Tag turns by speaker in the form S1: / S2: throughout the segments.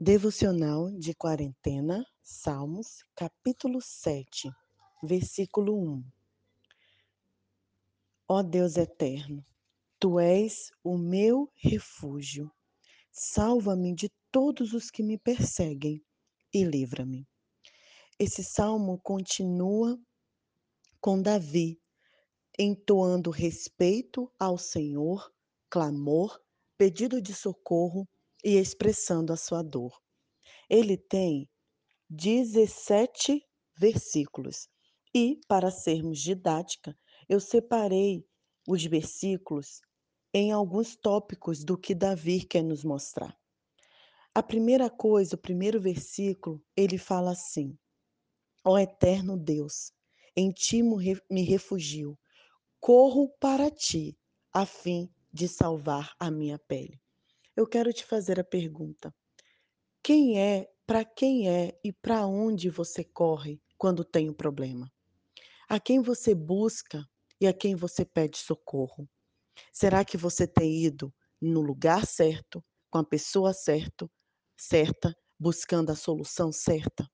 S1: Devocional de quarentena, Salmos, capítulo 7, versículo 1. Ó Deus eterno, tu és o meu refúgio. Salva-me de todos os que me perseguem e livra-me. Esse salmo continua com Davi entoando respeito ao Senhor, clamor, pedido de socorro e expressando a sua dor. Ele tem 17 versículos. E, para sermos didática, eu separei os versículos em alguns tópicos do que Davi quer nos mostrar. A primeira coisa, o primeiro versículo, ele fala assim: Ó eterno Deus, em ti me refugio, corro para ti, a fim de salvar a minha pele eu quero te fazer a pergunta: quem é, para quem é e para onde você corre quando tem um problema? A quem você busca e a quem você pede socorro? Será que você tem ido no lugar certo, com a pessoa certo, certa, buscando a solução certa?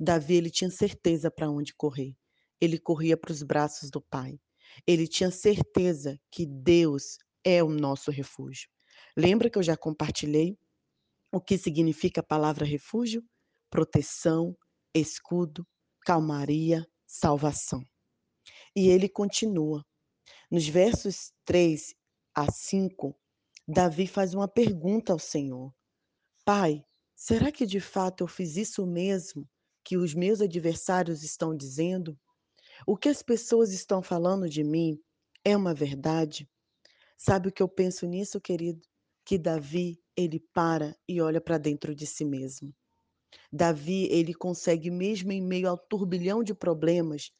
S1: Davi ele tinha certeza para onde correr. Ele corria para os braços do Pai. Ele tinha certeza que Deus é o nosso refúgio. Lembra que eu já compartilhei o que significa a palavra refúgio? Proteção, escudo, calmaria, salvação. E ele continua. Nos versos 3 a 5, Davi faz uma pergunta ao Senhor: Pai, será que de fato eu fiz isso mesmo que os meus adversários estão dizendo? O que as pessoas estão falando de mim é uma verdade? Sabe o que eu penso nisso, querido? Que Davi, ele para e olha para dentro de si mesmo. Davi, ele consegue mesmo em meio ao turbilhão de problemas,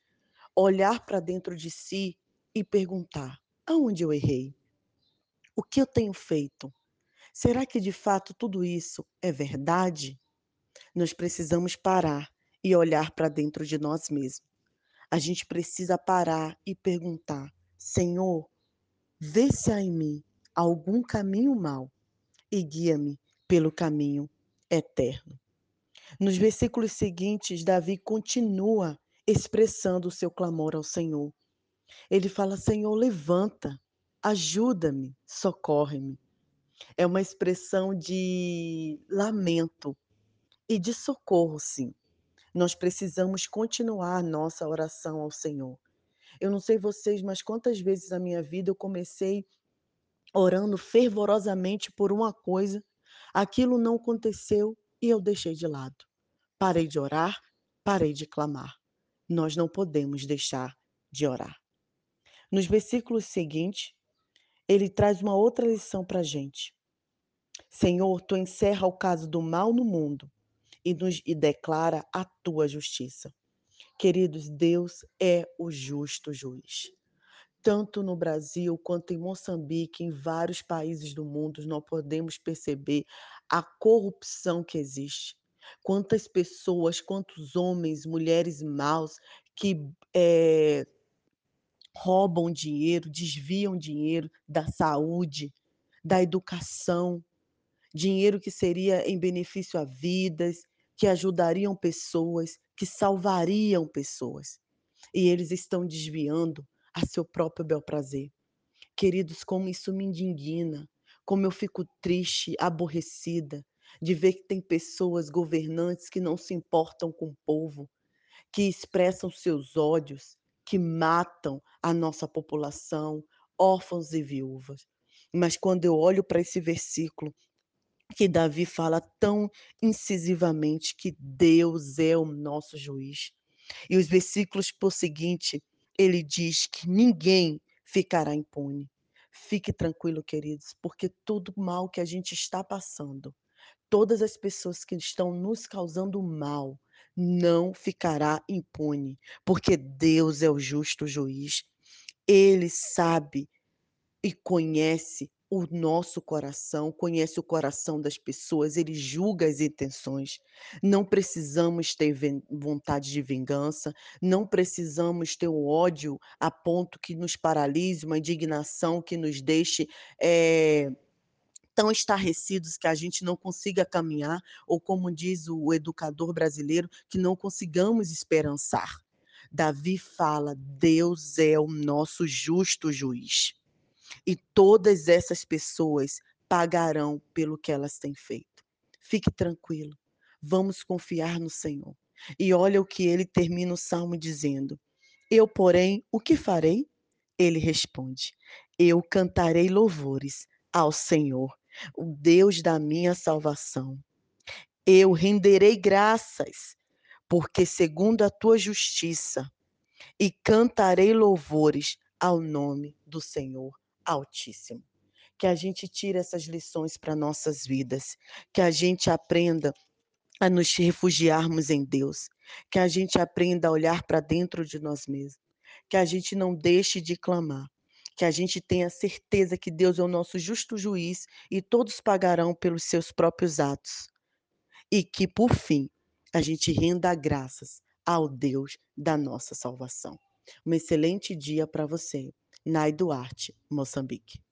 S1: olhar para dentro de si e perguntar: aonde eu errei? O que eu tenho feito? Será que de fato tudo isso é verdade? Nós precisamos parar e olhar para dentro de nós mesmos. A gente precisa parar e perguntar: Senhor, Vê se há em mim algum caminho mau e guia-me pelo caminho eterno. Nos versículos seguintes, Davi continua expressando o seu clamor ao Senhor. Ele fala: Senhor, levanta, ajuda-me, socorre-me. É uma expressão de lamento e de socorro, sim. Nós precisamos continuar nossa oração ao Senhor. Eu não sei vocês, mas quantas vezes na minha vida eu comecei orando fervorosamente por uma coisa, aquilo não aconteceu e eu deixei de lado. Parei de orar, parei de clamar. Nós não podemos deixar de orar. Nos versículos seguintes, ele traz uma outra lição para a gente. Senhor, tu encerra o caso do mal no mundo e, nos, e declara a tua justiça. Queridos, Deus é o justo juiz. Tanto no Brasil quanto em Moçambique, em vários países do mundo, nós podemos perceber a corrupção que existe. Quantas pessoas, quantos homens, mulheres maus que é, roubam dinheiro, desviam dinheiro da saúde, da educação, dinheiro que seria em benefício a vidas, que ajudariam pessoas, que salvariam pessoas. E eles estão desviando a seu próprio bel prazer. Queridos, como isso me indigna, como eu fico triste, aborrecida de ver que tem pessoas, governantes que não se importam com o povo, que expressam seus ódios, que matam a nossa população, órfãos e viúvas. Mas quando eu olho para esse versículo, que Davi fala tão incisivamente que Deus é o nosso juiz. E os versículos por seguinte, ele diz que ninguém ficará impune. Fique tranquilo, queridos, porque todo mal que a gente está passando, todas as pessoas que estão nos causando mal, não ficará impune, porque Deus é o justo juiz. Ele sabe e conhece o nosso coração, conhece o coração das pessoas, ele julga as intenções. Não precisamos ter vontade de vingança, não precisamos ter o ódio a ponto que nos paralise, uma indignação que nos deixe é, tão estarrecidos que a gente não consiga caminhar, ou como diz o educador brasileiro, que não consigamos esperançar. Davi fala: Deus é o nosso justo juiz. E todas essas pessoas pagarão pelo que elas têm feito. Fique tranquilo. Vamos confiar no Senhor. E olha o que ele termina o salmo dizendo: Eu, porém, o que farei? Ele responde: Eu cantarei louvores ao Senhor, o Deus da minha salvação. Eu renderei graças, porque segundo a tua justiça, e cantarei louvores ao nome do Senhor Altíssimo. Que a gente tire essas lições para nossas vidas, que a gente aprenda a nos refugiarmos em Deus, que a gente aprenda a olhar para dentro de nós mesmos, que a gente não deixe de clamar, que a gente tenha certeza que Deus é o nosso justo juiz e todos pagarão pelos seus próprios atos. E que, por fim, a gente renda graças ao Deus da nossa salvação. Um excelente dia para você. Nai Duarte, Moçambique.